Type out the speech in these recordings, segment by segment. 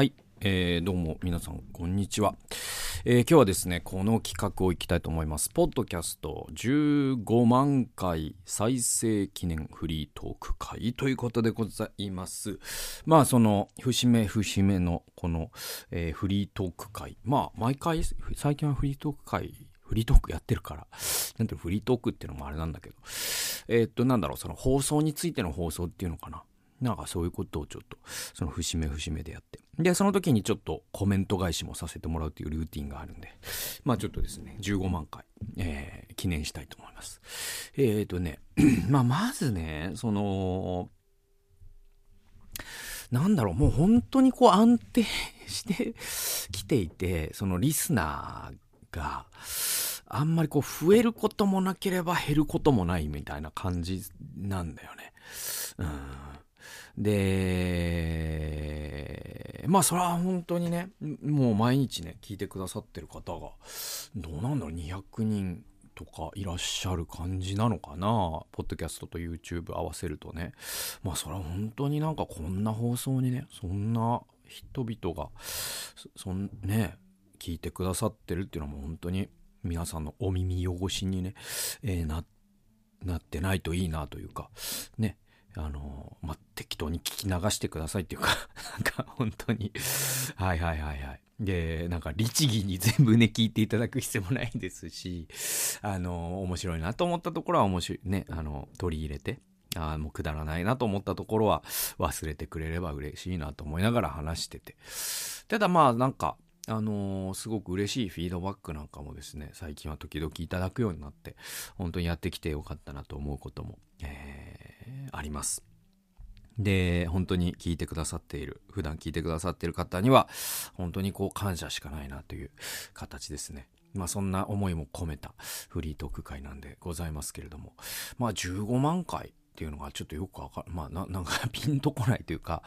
はい、えー、どうも皆さんこんにちは、えー、今日はですねこの企画をいきたいと思いますポッドキャスト15万回再生記念フリートーク会ということでございますまあその節目節目のこの、えー、フリートーク会まあ毎回最近はフリートーク会フリートークやってるから。なんていうの、フリートークっていうのもあれなんだけど。えー、っと、なんだろう、その放送についての放送っていうのかな。なんかそういうことをちょっと、その節目節目でやって。で、その時にちょっとコメント返しもさせてもらうっていうルーティンがあるんで、まあちょっとですね、15万回、えー、記念したいと思います。えっ、ー、とね、まあまずね、その、なんだろう、もう本当にこう安定してきていて、そのリスナーが、あんまりこう増えることもなければ減ることもないみたいな感じなんだよね。うん。で、まあそれは本当にね、もう毎日ね、聞いてくださってる方が、どうなんだろう、200人とかいらっしゃる感じなのかなポッドキャストと YouTube 合わせるとね。まあそれは本当になんかこんな放送にね、そんな人々が、そんね、聞いてくださってるっていうのも本当に皆さんのお耳汚しにね、えー、な、なってないといいなというか、ね、あのまあ、適当に聞き流してくださいっていうか なんか本当にはいはいはいはい。で、なんか律儀に全部ね、聞いていただく必要もないですし、あの面白いなと思ったところは面白い、ね、あの、取り入れて、あもうくだらないなと思ったところは忘れてくれれば嬉しいなと思いながら話してて。ただまあなんか、あのー、すごく嬉しいフィードバックなんかもですね、最近は時々いただくようになって、本当にやってきてよかったなと思うことも、えー、あります。で、本当に聞いてくださっている、普段聞いてくださっている方には、本当にこう感謝しかないなという形ですね。まあそんな思いも込めたフリートーク会なんでございますけれども、まあ15万回っていうのがちょっとよくわかる、まあななんかピンとこないというか、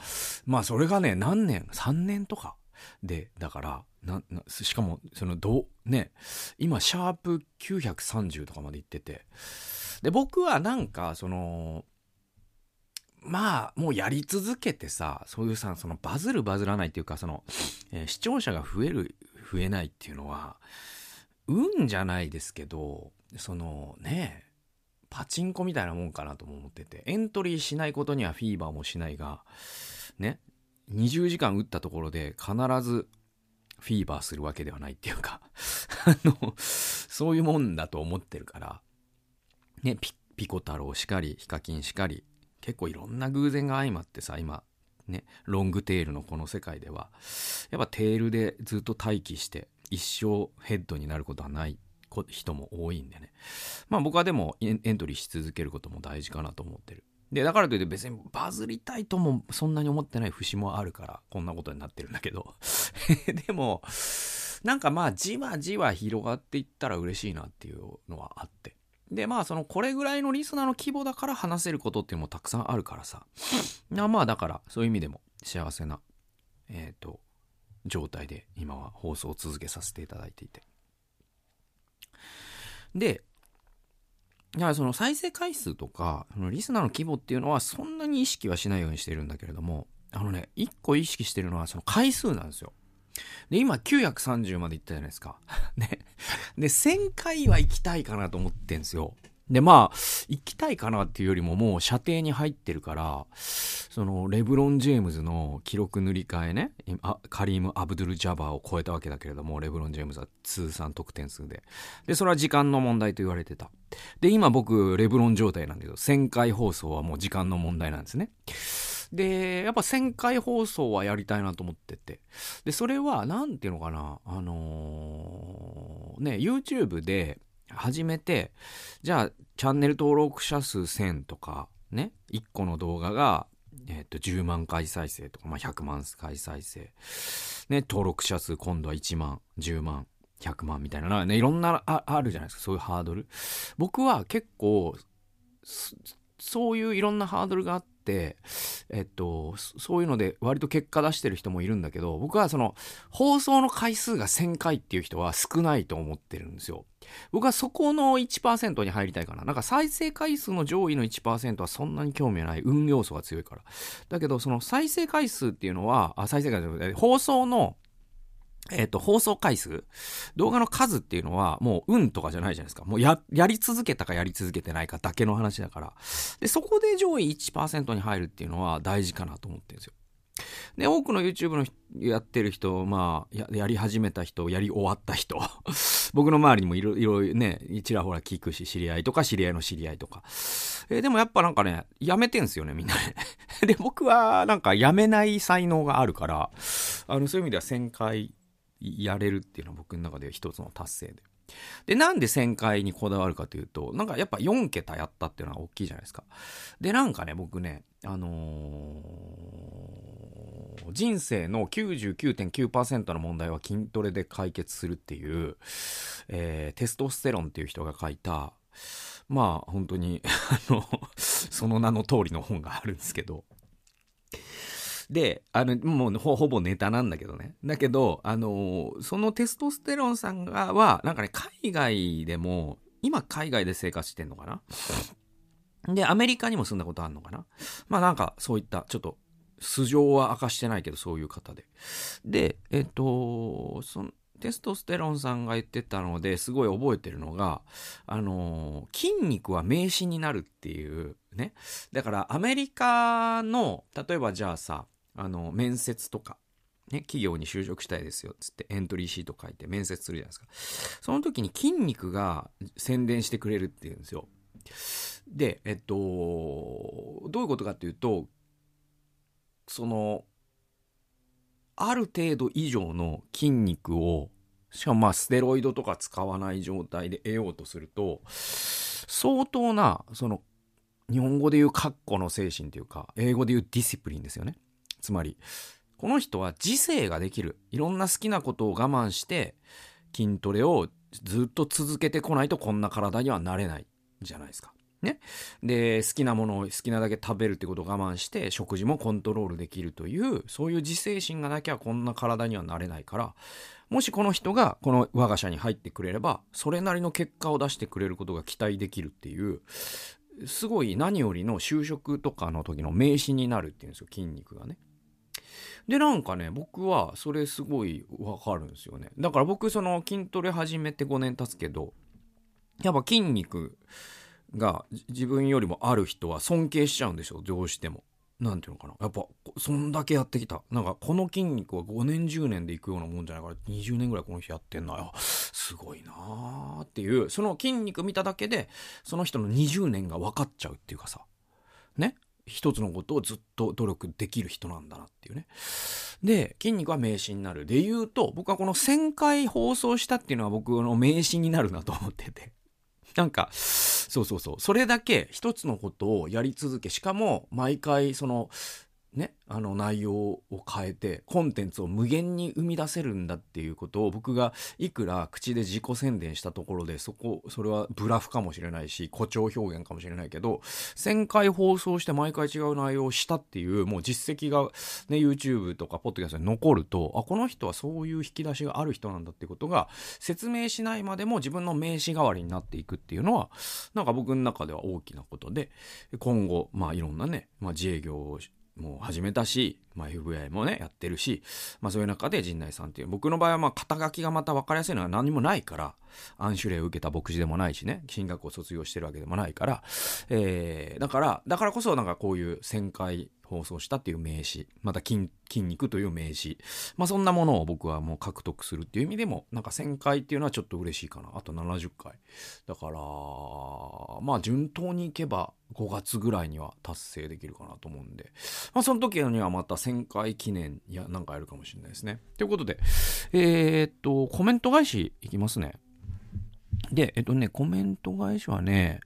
まあそれがね、何年 ?3 年とかで、だから、な、な、しかも、その、ど、ね、今、シャープ930とかまで行ってて、で、僕はなんか、その、まあ、もうやり続けてさ、そういうさ、そのバズるバズらないっていうか、その、えー、視聴者が増える、増えないっていうのは、運じゃないですけど、そのね、パチンコみたいなもんかなとも思ってて、エントリーしないことにはフィーバーもしないが、ね、20時間打ったところで必ずフィーバーするわけではないっていうかあの、そういうもんだと思ってるから、ね、ピピコ太郎しかり、ヒカキンしかり、結構いろんな偶然が相まってさ、今、ね、ロングテールのこの世界では、やっぱテールでずっと待機して、一生ヘッドになることはない人も多いんでね。まあ僕はでもエントリーし続けることも大事かなと思ってる。で、だからといって別にバズりたいともそんなに思ってない節もあるから、こんなことになってるんだけど。でも、なんかまあじわじわ広がっていったら嬉しいなっていうのはあって。で、まあそのこれぐらいのリスナーの規模だから話せることっていうのもたくさんあるからさ。まあだからそういう意味でも幸せな、えっ、ー、と、状態で今は放送を続けさせていただいていて。で、だからその再生回数とか、そのリスナーの規模っていうのはそんなに意識はしないようにしてるんだけれども、あのね、一個意識してるのはその回数なんですよ。で、今930まで行ったじゃないですか。ね。で、1000回は行きたいかなと思ってんすよ。で、まあ、行きたいかなっていうよりももう射程に入ってるから、その、レブロン・ジェームズの記録塗り替えね、あカリーム・アブドゥル・ジャバーを超えたわけだけれども、レブロン・ジェームズは通算得点数で。で、それは時間の問題と言われてた。で、今僕、レブロン状態なんだけど、1000回放送はもう時間の問題なんですね。で、やっぱ1000回放送はやりたいなと思ってて。で、それは、なんていうのかな、あのー、ね、YouTube で、始めて、じゃあ、チャンネル登録者数1000とか、ね、1個の動画が、えっ、と、10万回再生とか、まあ、100万回再生。ね、登録者数今度は1万、10万、100万みたいな、ね、いろんなああるじゃないですか、そういうハードル。僕は結構、そういういろんなハードルがあっ、えっと、そういうので割と結果出してる人もいるんだけど、僕はその放送の回数が1000回っていう人は少ないと思ってるんですよ。僕はそこの1%に入りたいかな。なんか再生回数の上位の1%はそんなに興味ない。運要素が強いから。だけど、その再生回数っていうのは、あ、再生回数、放送のえっ、ー、と、放送回数動画の数っていうのは、もう運とかじゃないじゃないですか。もうや、やり続けたかやり続けてないかだけの話だから。で、そこで上位1%に入るっていうのは大事かなと思ってるんですよ。で、多くの YouTube のやってる人、まあや、やり始めた人、やり終わった人、僕の周りにもいろいろね、ちらほら聞くし、知り合いとか知り合いの知り合いとか。えー、でもやっぱなんかね、やめてんすよね、みんなね。で、僕はなんかやめない才能があるから、あの、そういう意味では1000回やれるっていうのは僕の中で一つの達成で。で、なんで1000回にこだわるかというと、なんかやっぱ4桁やったっていうのは大きいじゃないですか。で、なんかね、僕ね、あのー、人生の99.9%の問題は筋トレで解決するっていう、えー、テストステロンっていう人が書いた、まあ本当にあのその名の通りの本があるんですけど、で、あの、もうほぼネタなんだけどね。だけど、あの、そのテストステロンさんがは、なんかね、海外でも、今海外で生活してんのかな？で、アメリカにも住んだことあるのかな？まあなんか、そういった、ちょっと、素性は明かしてないけど、そういう方で。で、えっと、その、テストステロンさんが言ってたのですごい覚えてるのが、あの筋肉は名詞になるっていうね。だからアメリカの、例えばじゃあさ、あの、面接とか、ね、企業に就職したいですよ、つってエントリーシート書いて面接するじゃないですか。その時に筋肉が宣伝してくれるっていうんですよ。で、えっと、どういうことかっていうと、その、ある程度以上の筋肉を、しかもまあステロイドとか使わない状態で得ようとすると、相当な、その、日本語で言うカッコの精神というか、英語で言うディシプリンですよね。つまり、この人は自制ができる。いろんな好きなことを我慢して筋トレをずっと続けてこないとこんな体にはなれないじゃないですか。ね。で、好きなものを好きなだけ食べるってことを我慢して食事もコントロールできるという、そういう自制心がなきゃこんな体にはなれないから、もしこの人がこの我が社に入ってくれれば、それなりの結果を出してくれることが期待できるっていう、すごい何よりの就職とかの時の名刺になるっていうんですよ、筋肉がね。で、なんかね、僕はそれすごいわかるんですよね。だから僕その筋トレ始めて5年経つけど、やっぱ筋肉が自分よりもある人は尊敬しちゃうんでしょ、どうしても。なんていうのかな。やっぱ、そんだけやってきた。なんか、この筋肉は5年、10年でいくようなもんじゃないから、20年ぐらいこの人やってんのよ。すごいなーっていう、その筋肉見ただけで、その人の20年が分かっちゃうっていうかさ。ね？一つのことをずっと努力できる人なんだなっていうね。で、筋肉は名詞になる。で言うと、僕はこの1000回放送したっていうのは僕の名詞になるなと思ってて。なんか、そうそうそう。それだけ一つのことをやり続け、しかも毎回その、ね、あの内容を変えてコンテンツを無限に生み出せるんだっていうことを僕がいくら口で自己宣伝したところでそこそれはブラフかもしれないし誇張表現かもしれないけど1000回放送して毎回違う内容をしたっていうもう実績が、ね、YouTube とかポッドキャストに残るとあこの人はそういう引き出しがある人なんだっていうことが説明しないまでも自分の名刺代わりになっていくっていうのはなんか僕の中では大きなことで今後まあいろんなね、まあ、自営業をもう始めたし、まあ、FVI もね、やってるし、まあそういう中で陣内さんっていう、僕の場合はまあ肩書きがまた分かりやすいのは何もないから、暗種例を受けた牧師でもないしね、進学校卒業してるわけでもないから、えー、だから、だからこそなんかこういう旋回放送したっていう名詞、また筋筋肉という名詞、まあそんなものを僕はもう獲得するっていう意味でも、なんか1000回っていうのはちょっと嬉しいかな。あと70回。だから、まあ順当にいけば5月ぐらいには達成できるかなと思うんで、まあその時にはまた1000回記念いやなんかやるかもしれないですね。ということで、えー、っと、コメント返しいきますね。で、えっとね、コメント返しはね、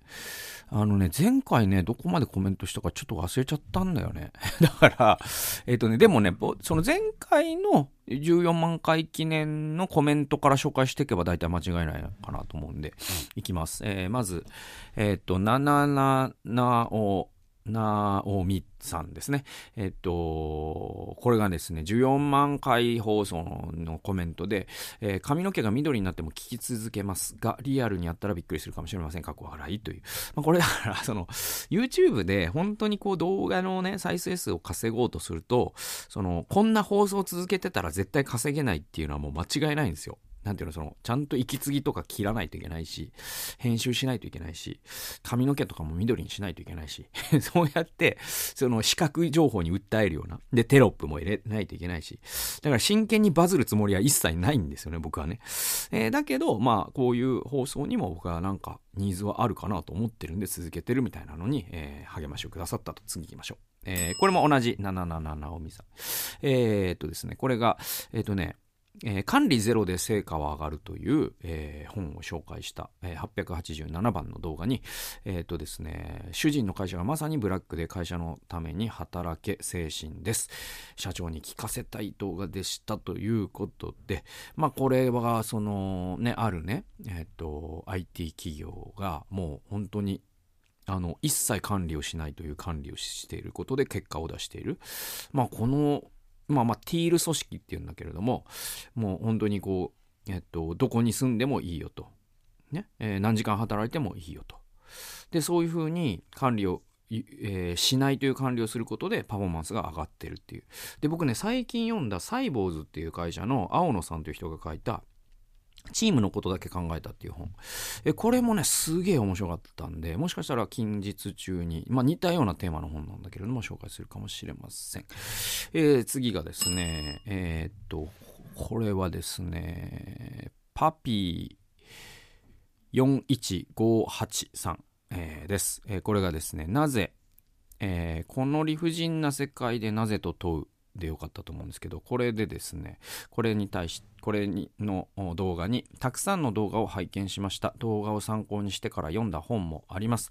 あのね、前回ね、どこまでコメントしたかちょっと忘れちゃったんだよね。だから、えっとね、でもね、その前回の14万回記念のコメントから紹介していけば大体間違いないかなと思うんで、いきます。えー、まず、えっと、77おなおみさんですね。えっと、これがですね、14万回放送のコメントで、えー、髪の毛が緑になっても聞き続けますが、リアルにやったらびっくりするかもしれません。かっこ笑いという。まあ、これだから、その、YouTube で本当にこう動画のね、再生数を稼ごうとすると、その、こんな放送を続けてたら絶対稼げないっていうのはもう間違いないんですよ。なんていうの、その、ちゃんと息継ぎとか切らないといけないし、編集しないといけないし、髪の毛とかも緑にしないといけないし、そうやって、その視覚情報に訴えるような、で、テロップも入れないといけないし、だから真剣にバズるつもりは一切ないんですよね、僕はね。えー、だけど、まあ、こういう放送にも僕はなんか、ニーズはあるかなと思ってるんで続けてるみたいなのに、えー、励ましをくださったと次行きましょう。えー、これも同じ777直美さん。えー、っとですね、これが、えー、っとね、えー、管理ゼロで成果は上がるという、えー、本を紹介した、えー、887番の動画に、えっ、とですね、主人の会社がまさにブラックで会社のために働け精神です。社長に聞かせたい動画でしたということで、まあこれはそのね、あるね、えっ、と、IT 企業がもう本当にあの、一切管理をしないという管理をしていることで結果を出している。まあこのまあまあ、ティール組織っていうんだけれども、もう本当にこう、えっと、どこに住んでもいいよと。ね。えー、何時間働いてもいいよと。で、そういうふうに管理を、えー、しないという管理をすることでパフォーマンスが上がってるっていう。で、僕ね、最近読んだサイボーズっていう会社の青野さんという人が書いた、チームのことだけ考えたっていう本。え、これもね、すげえ面白かったんで、もしかしたら近日中に、まあ似たようなテーマの本なんだけれども、紹介するかもしれません。えー、次がですね、えー、っと、これはですね、パピー41583、えー、です、えー。これがですね、なぜ、えー、この理不尽な世界でなぜと問うでよかったと思うんですけど、これでですね、これに対し、これにの動画にたくさんの動画を拝見しました。動画を参考にしてから読んだ本もあります。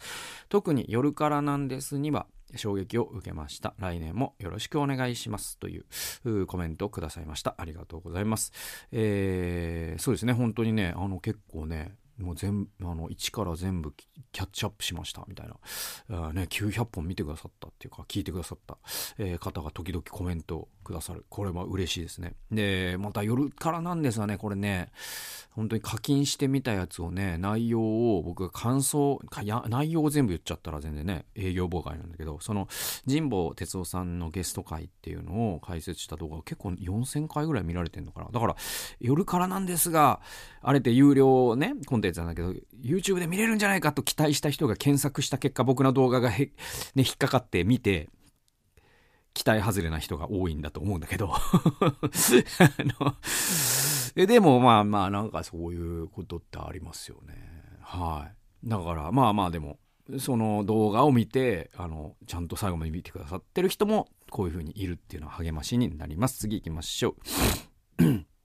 特に夜からなんですには衝撃を受けました。来年もよろしくお願いします。というコメントをくださいました。ありがとうございます。えー、そうですね、本当にね、あの結構ね、もう全あの1から全部キャッチアップしましたみたいな、ね、900本見てくださったっていうか聞いてくださった、えー、方が時々コメントくださる。これは嬉しいですね。でまた夜からなんですがねこれね本当に課金してみたやつをね内容を僕が感想内容を全部言っちゃったら全然ね営業妨害なんだけどその神保哲夫さんのゲスト会っていうのを解説した動画結構4000回ぐらい見られてんのかな。だから夜からなんですがあれって有料ねコンテたやつなんだけど、YouTube で見れるんじゃないかと期待した人が検索した結果、僕の動画が、ね、引っかかって見て、期待外れな人が多いんだと思うんだけどでもまあまあなんかそういうことってありますよね。はい。だからまあまあでも、その動画を見て、あの、ちゃんと最後まで見てくださってる人もこういう風にいるっていうのは励ましになります。次行きましょう。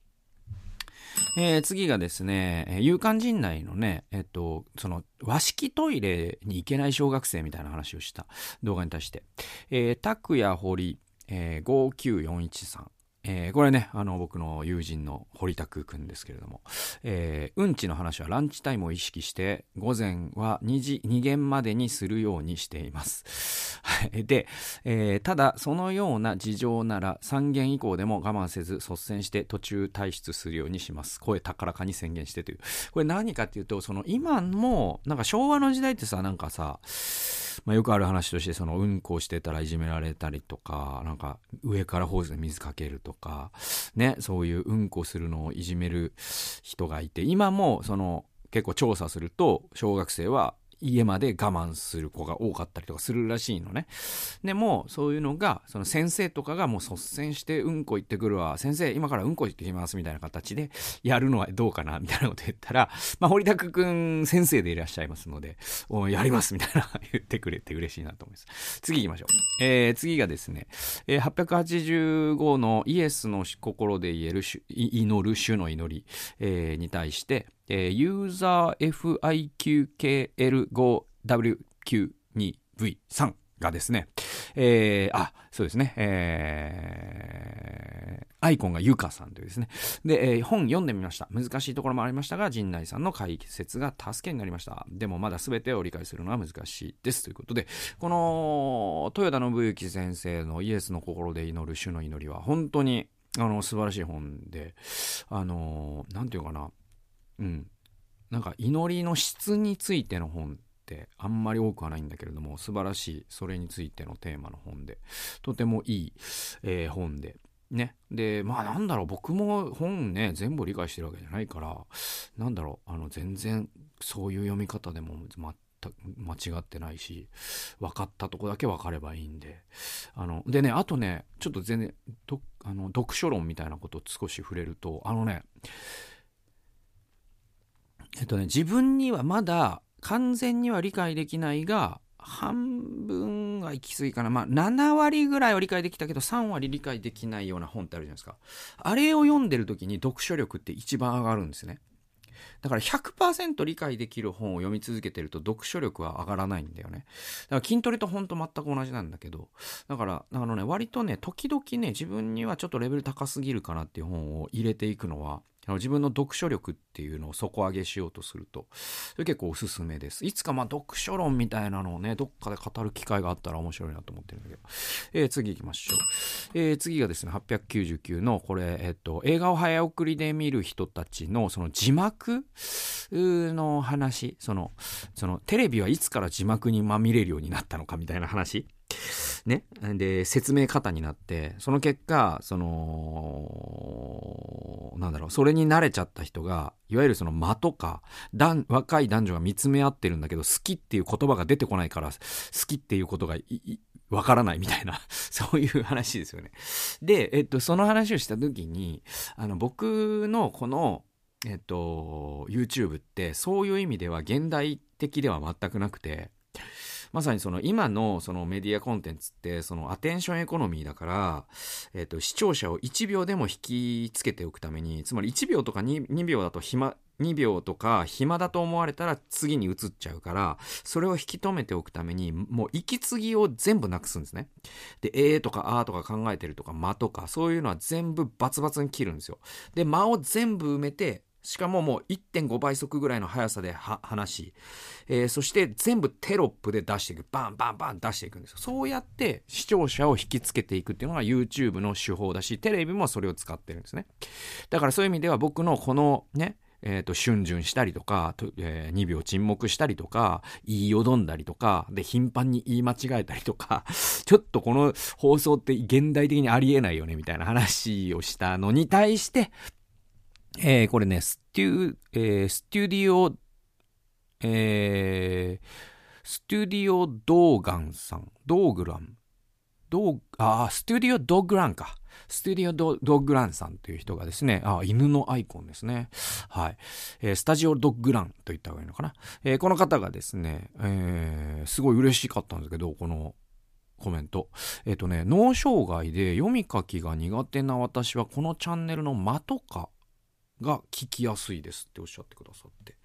えー、次がですね、勇敢陣内のね、えっと、その和式トイレに行けない小学生みたいな話をした動画に対して、えー、拓也堀、えー、59413、えー、これね、あの、僕の友人の堀田くんですけれども、えー、うんちの話はランチタイムを意識して、午前は2時、2限までにするようにしています。で、えー、ただ、そのような事情なら、3限以降でも我慢せず、率先して途中退出するようにします。声高らかに宣言してという。これ何かっていうと、その、今も、なんか昭和の時代ってさ、なんかさ、まあ、よくある話として、その、うんこしてたらいじめられたりとか、なんか、上からホースで水かけるとか、ね、そういううんこするのをいじめる人がいて、今も、その、結構調査すると、小学生は家まで我慢する子が多かったりとかするらしいのね。でも、そういうのが、その先生とかがもう率先してうんこ行ってくるわ、先生、今からうんこ行ってきますみたいな形でやるのはどうかなみたいなこと言ったら、まあ、堀田くん先生でいらっしゃいますので、おやりますみたいな言ってくれて嬉しいなと思います。次行きましょう。えー、次がですね、えー、885のイエスの心で言える祈る主の祈り、えー、に対して、えー、ユーザー FIQKL5WQ2V3 がですね、えー、あ、そうですね、えーアイコンがゆかさんというですね。で、えー、本読んでみました。難しいところもありましたが、陣内さんの解説が助けになりました。でもまだ全てを理解するのは難しいです。ということで、この、豊田信之先生のイエスの心で祈る主の祈りは、本当に、あの、素晴らしい本で、あの、なんていうかな、うん。なんか祈りの質についての本ってあんまり多くはないんだけれども素晴らしいそれについてのテーマの本でとてもいい、えー、本でね。で、まあなんだろう、僕も本ね、全部理解してるわけじゃないから、なんだろう、あの、全然そういう読み方でも全く間違ってないし、分かったとこだけ分かればいいんで。あの、でね、あとね、ちょっと全然、あの、読書論みたいなことを少し触れると、あのね、えっとね、自分にはまだ完全には理解できないが、半分は行き過ぎかな。まあ、7割ぐらいは理解できたけど、3割理解できないような本ってあるじゃないですか。あれを読んでる時に読書力って一番上がるんですね。だから100%理解できる本を読み続けてると読書力は上がらないんだよね。だから筋トレと本当全く同じなんだけど、だから、あのね、割とね、時々ね、自分にはちょっとレベル高すぎるかなっていう本を入れていくのは、自分の読書力っていうのを底上げしようとすると、それ結構おすすめです。いつかまあ読書論みたいなのをね、どっかで語る機会があったら面白いなと思ってるんだけど。えー、次行きましょう。えー、次がですね、899の、これ、えっと、映画を早送りで見る人たちの、その字幕の話、その、その、テレビはいつから字幕にまみれるようになったのかみたいな話。ね。で、説明方になって、その結果、その、なんだろう、それに慣れちゃった人が、いわゆるその間とか、若い男女が見つめ合ってるんだけど、好きっていう言葉が出てこないから、好きっていうことがわからないみたいな、そういう話ですよね。で、えっと、その話をした時に、あの、僕のこの、えっと、YouTube ってそういう意味では現代的では全くなくて、まさにその今のそのメディアコンテンツってそのアテンションエコノミーだから、えっ、と、視聴者を1秒でも引きつけておくために、つまり1秒とか 2, 2秒だと暇、2秒とか暇だと思われたら次に移っちゃうから、それを引き止めておくために、もう息継ぎを全部なくすんですね。で、えーとかあーとか考えてるとか間とか、そういうのは全部バツバツに切るんですよ。で、間を全部埋めて、しかももう1.5倍速ぐらいの速さで話し、えー、そして全部テロップで出していく。バンバンバン出していくんですよ。そうやって視聴者を引きつけていくっていうのが YouTube の手法だし、テレビもそれを使ってるんですね。だからそういう意味では僕のこのね、えっ、ー、と、瞬順したりとか、えー、2秒沈黙したりとか、言いよどんだりとか、で、頻繁に言い間違えたりとか、ちょっとこの放送って現代的にありえないよね、みたいな話をしたのに対して、えー、これね、テュー、えー、ステュディオ、えー、ステュディオドーガンさん、ドーグラン、ドー、あ、ステュディオドッグランか。ステュディオドドッグランさんという人がですね、あ、犬のアイコンですね。はい。えー、スタジオドッグランと言った方がいいのかな。えー、この方がですね、えー、すごい嬉しかったんですけど、このコメント。えっ、ー、とね、脳障害で読み書きが苦手な私はこのチャンネルの間とかが聞きやすいですっておっしゃってくださって。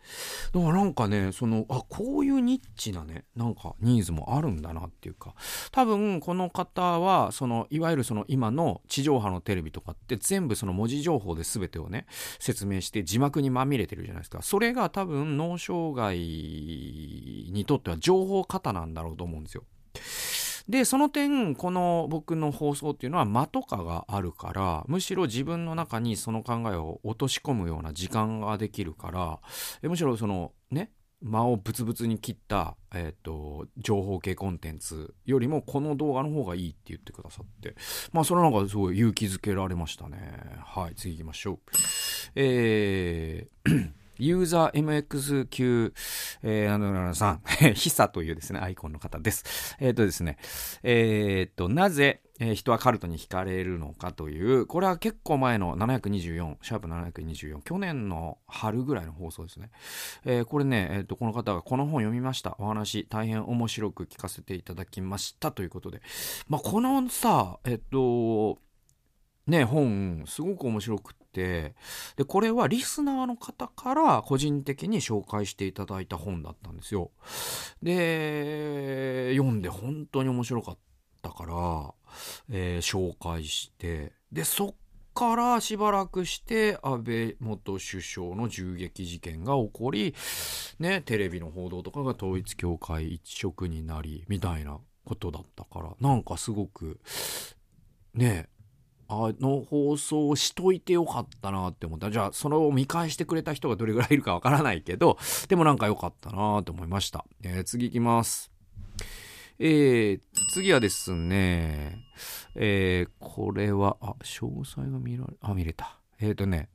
だからなんかね、その、あ、こういうニッチなね、なんかニーズもあるんだなっていうか、多分この方は、その、いわゆるその今の地上波のテレビとかって全部その文字情報で全てをね、説明して字幕にまみれてるじゃないですか。それが多分脳障害にとっては情報型なんだろうと思うんですよ。で、その点、この僕の放送っていうのは間とかがあるから、むしろ自分の中にその考えを落とし込むような時間ができるから、むしろそのね、間をブツブツに切った、えっ、ー、と、情報系コンテンツよりもこの動画の方がいいって言ってくださって、まあそれなんかすごい勇気づけられましたね。はい、次行きましょう。えーユーザー MX9、えー、さん、ヒサというですね、アイコンの方です。えっ、ー、とですね、えっ、ー、と、なぜ、えー、人はカルトに惹かれるのかという、これは結構前の724、シャープ724、去年の春ぐらいの放送ですね。えー、これね、えっ、ー、と、この方がこの本読みました。お話、大変面白く聞かせていただきましたということで。まあ、このさ、えっ、ー、と、ね、本、すごく面白くて、で、これはリスナーの方から個人的に紹介していただいた本だったんですよ。で、読んで本当に面白かったから、えー、紹介して、で、そっからしばらくして安倍元首相の銃撃事件が起こり、ね、テレビの報道とかが統一教会一色になり、みたいなことだったから、なんかすごく、ね、あの放送をしといてよかったなって思った。じゃあ、それを見返してくれた人がどれぐらいいるかわからないけど、でもなんか良かったなって思いました。えー、次行きます。えー、次はですね、えー、これは、あ、詳細が見られ、あ、見れた。えっ、ー、とね、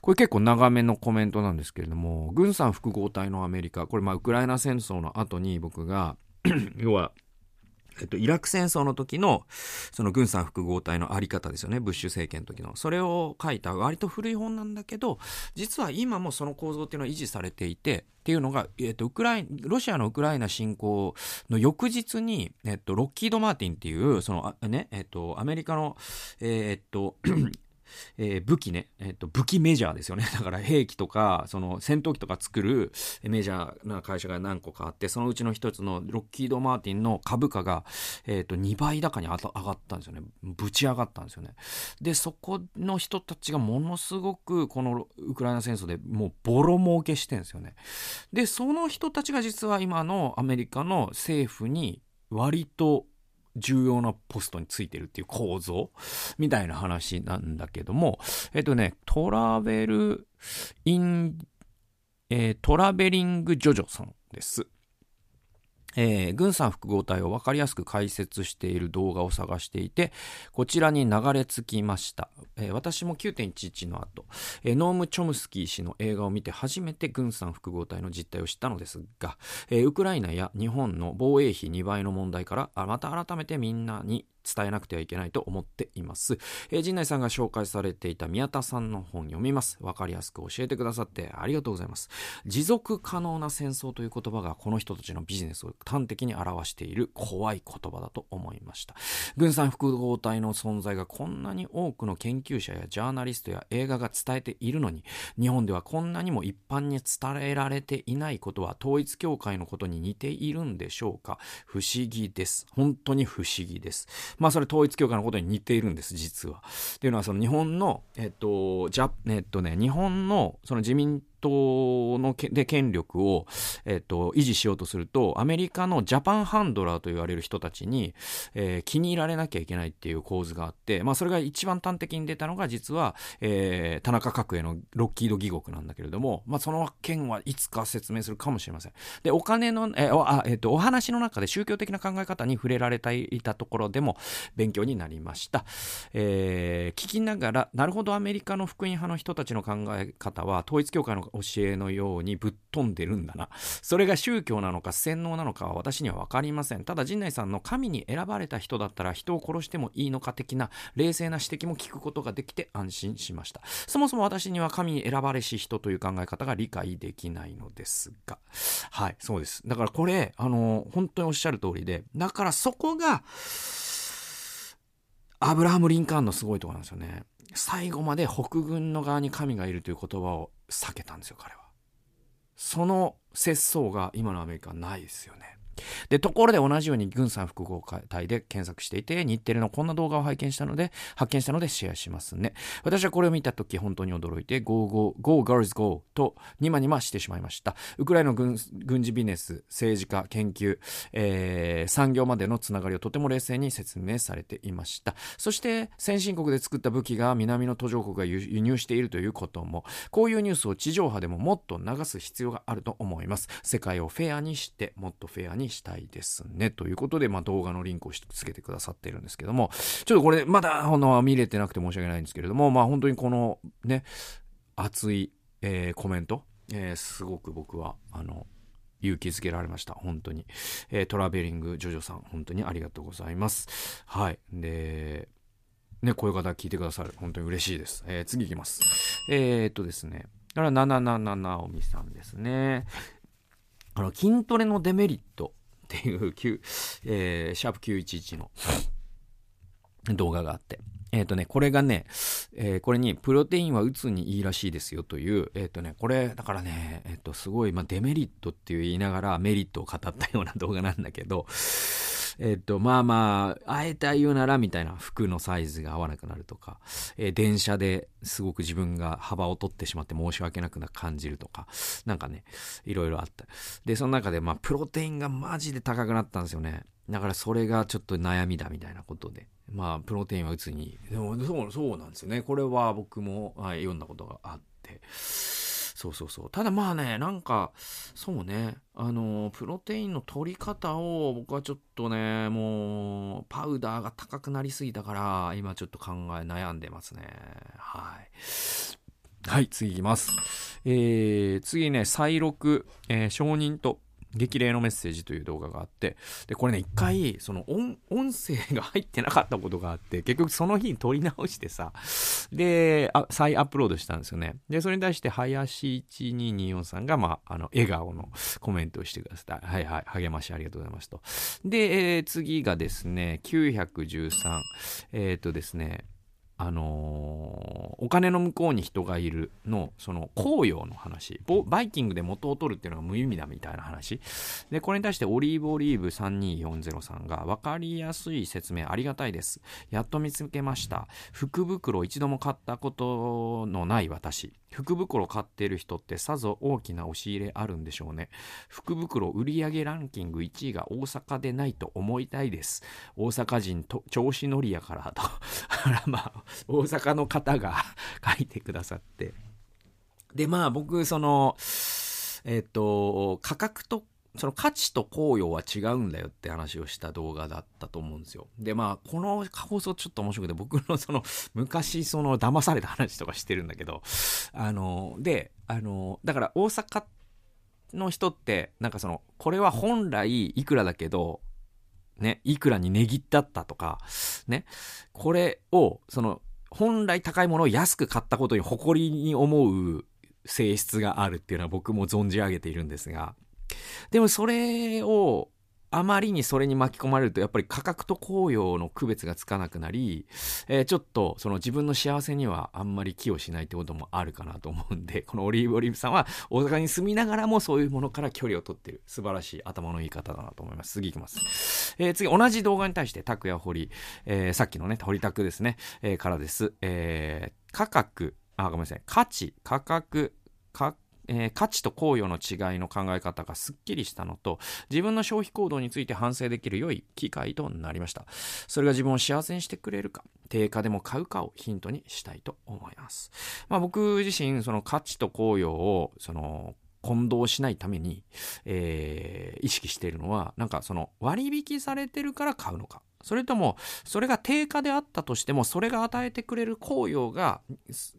これ結構長めのコメントなんですけれども、軍産複合体のアメリカ、これまあウクライナ戦争の後に僕が 要はえっと、イラク戦争の時の、その軍産複合体のあり方ですよね。ブッシュ政権の時の。それを書いた割と古い本なんだけど、実は今もその構造っていうのは維持されていて、っていうのが、えっと、ウクライロシアのウクライナ侵攻の翌日に、えっと、ロッキード・マーティンっていう、その、ね、えっと、アメリカの、えっと、えー、武器ね、え、ー、と、武器メジャーですよね。だから兵器とか、その戦闘機とか作るメジャーな会社が何個かあって、そのうちの一つのロッキード・マーティンの株価が、えっ、ー、と、2倍高に上がったんですよね。ぶち上がったんですよね。で、そこの人たちがものすごく、このウクライナ戦争でもうボロ儲けしてんですよね。で、その人たちが実は今のアメリカの政府に割と重要なポストについてるっていう構造みたいな話なんだけども、えっとね、トラベル、イン、えー、トラベリングジョジョさんです。えー、軍産複合体を分かりやすく解説している動画を探していて、こちらに流れ着きました。えー、私も9.11の後、えー、ノーム・チョムスキー氏の映画を見て初めて軍産複合体の実態を知ったのですが、えウクライナや日本の防衛費2倍の問題から、また改めてみんなに伝えなくてはいけないと思っています。えー、陣内さんが紹介されていた宮田さんの本読みます。わかりやすく教えてくださってありがとうございます。持続可能な戦争という言葉がこの人たちのビジネスを端的に表している怖い言葉だと思いました。軍産複合体の存在がこんなに多くの研究者やジャーナリストや映画が伝えているのに、日本ではこんなにも一般に伝えられていないことは統一教会のことに似ているんでしょうか？不思議です。本当に不思議です。まあそれ統一教会のことに似ているんです、実は。っていうのはその日本の、えっと、じゃ、えっとね、日本のその自民党ので権力を、えっと、維持しようとすると、アメリカのジャパンハンドラーと言われる人たちに、えー、気に入られなきゃいけないっていう構図があって、まあ、それが一番端的に出たのが、実は、えー、田中角栄のロッキード義国なんだけれども、まあ、その件はいつか説明するかもしれません。で、お金の、えー、あ、えっと、お話の中で宗教的な考え方に触れられていたところでも勉強になりました。えー、聞きながら、なるほどアメリカの福音派の人たちの考え方は、統一教会の教えのようにぶっ飛んでるんだな。それが宗教なのか洗脳なのかは私には分かりません。ただ陣内さんの神に選ばれた人だったら人を殺してもいいのか的な冷静な指摘も聞くことができて安心しました。そもそも私には神に選ばれし人という考え方が理解できないのですが。はい、そうです。だからこれ、あの、本当におっしゃる通りで、だからそこが、アブラハム・リンカーンのすごいところなんですよね。最後まで北軍の側に神がいるという言葉を避けたんですよ、彼は。その節操が今のアメリカはないですよね。で、ところで同じように軍産複合体で検索していて、日テレのこんな動画を拝見したので、発見したのでシェアしますね。私はこれを見たとき本当に驚いて、Go, Go, Go, Girls, Go とニマニマしてしまいました。ウクライナの軍軍事ビジネス、政治家、研究、えー、産業までのつながりをとても冷静に説明されていました。そして、先進国で作った武器が南の途上国が輸入しているということも、こういうニュースを地上波でももっと流す必要があると思います。世界をフェアにして、もっとフェアにしたいですね？ということで、まあ、動画のリンクをつけてくださってるんですけども、ちょっとこれ、まだ、あの、見れてなくて申し訳ないんですけれども、まあ、本当にこの、ね、熱い、えー、コメント、えー、すごく僕は、あの、勇気づけられました。本当に。えー、トラベリングジョジョさん、本当にありがとうございます。はい。で、ね、こういう方聞いてくださる。本当に嬉しいです。えー、次いきます。えー、っとですね。だから、なななななおみさんですね。あの、筋トレのデメリットっていう、えー、シャープ911の動画があって。えっ、ー、とね、これがね、えー、これに、プロテインはうつにいいらしいですよという、えっ、ー、とね、これ、だからね、えっ、と、すごい、まあ、デメリットっていう言いながらメリットを語ったような動画なんだけど、えっと、まあまあ、あえて言うなら、みたいな服のサイズが合わなくなるとか、えー、電車ですごく自分が幅を取ってしまって申し訳なくな感じるとか、なんかね、いろいろあった。で、その中で、まあ、プロテインがマジで高くなったんですよね。だからそれがちょっと悩みだみたいなことで。まあ、プロテインは打つに。でも、そう、そうなんですよね。これは僕も、はい、読んだことがあって。そうそうそう。ただまあね、なんか、そうね、あの、プロテインの取り方を僕はちょっとね、もう、パウダーが高くなりすぎたから、今ちょっと考え悩んでますね。はい。はい、次いきます。えー、次ね、再録、えー、承認と激励のメッセージという動画があって、で、これね、一回、その音、音声が入ってなかったことがあって、結局その日に撮り直してさ、で、あ再アップロードしたんですよね。で、それに対して、林1224さんが、まあ、あの、笑顔のコメントをしてくださった。はいはい、励ましありがとうございますと。で、えー、次がですね、913、えっ、ー、とですね、あのー、お金の向こうに人がいるの、その、紅葉の話。バイキングで元を取るっていうのが無意味だみたいな話。で、これに対してオリーブオリーブ3240さんが、わかりやすい説明ありがたいです。やっと見つけました。福袋一度も買ったことのない私。福袋買ってる人ってさぞ大きな押し入れあるんでしょうね。福袋売上ランキング1位が大阪でないと思いたいです。大阪人と調子乗りやからと。あらまあ、大阪の方が 書いてくださって。で、まあ僕、その、えっ、と、価格とその価値と効用は違うんだよって話をした動画だったと思うんですよ。で、まあ、この放送ちょっと面白くて、僕の その、昔その騙された話とかしてるんだけど、あの、で、あの、だから大阪の人って、なんかその、これは本来いくらだけど、ね、いくらに値切ってあったとか、ね、これを、その、本来高いものを安く買ったことに誇りに思う性質があるっていうのは僕も存じ上げているんですが、でもそれをあまりにそれに巻き込まれると、やっぱり価格と効用の区別がつかなくなり、えー、ちょっとその自分の幸せにはあんまり寄与しないってこともあるかなと思うんで、このオリーブオリーブさんは大阪に住みながらもそういうものから距離を取ってる素晴らしい頭のいい方だなと思います。次いきます。えー、次、同じ動画に対して、拓也堀、えー、さっきのね、堀拓ですね、えー、からです。えー、価格、あ、ごめんなさい、価値、価格、価格、えー、価値と効用の違いの考え方がすっきりしたのと、自分の消費行動について反省できる良い機会となりました。それが自分を幸せにしてくれるか、定価でも買うかをヒントにしたいと思います。まあ僕自身、その価値と効用を、その、混同しないために、えー、意識しているのは、なんかその割引されてるから買うのか。それとも、それが定価であったとしても、それが与えてくれる効用が、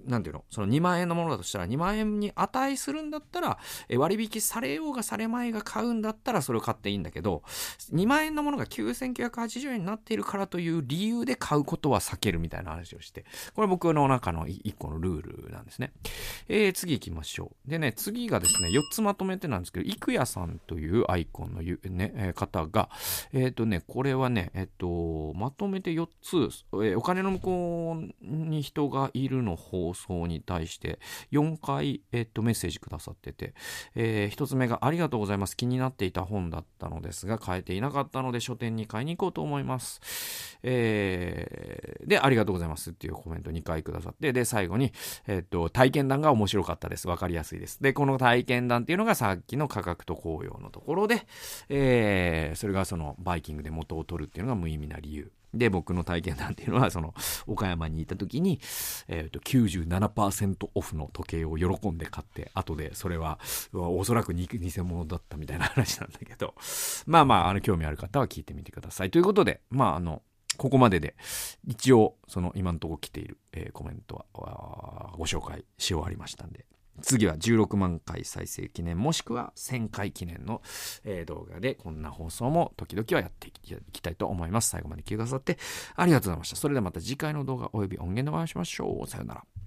なんていうの、その2万円のものだとしたら、2万円に値するんだったら、割引されようがされまいが買うんだったら、それを買っていいんだけど、2万円のものが9980円になっているからという理由で買うことは避けるみたいな話をして、これ僕の中の1個のルールなんですね。えー、次行きましょう。でね、次がですね、4つまとめてなんですけど、郁也さんというアイコンのね、方が、えっ、ー、とね、これはね、えっ、ー、と、まとめて4つ、え、お金の向こうに人がいるの放送に対して4回、えっと、メッセージくださってて、えー、1つ目がありがとうございます。気になっていた本だったのですが、買えていなかったので書店に買いに行こうと思います。えー、で、ありがとうございますっていうコメント2回くださって、で、最後に、えっと、体験談が面白かったです。わかりやすいです。で、この体験談っていうのがさっきの価格と紅葉のところで、えー、それがそのバイキングで元を取るっていうのが無意味な理由。で、僕の体験談っていうのは、その、岡山にいた時に、えっ、ー、と、97%オフの時計を喜んで買って、後でそれは、おそらく偽物だったみたいな話なんだけど、まあまあ、あの、興味ある方は聞いてみてください。ということで、まあ、あの、ここまでで、一応、その、今のところ来ている、えー、コメントは、ご紹介し終わりましたんで、次は16万回再生記念もしくは1000回記念の、えー、動画でこんな放送も時々はやっていきたいと思います。最後まで聞いてくださってありがとうございました。それではまた次回の動画及び音源でお会いしましょう。さよなら。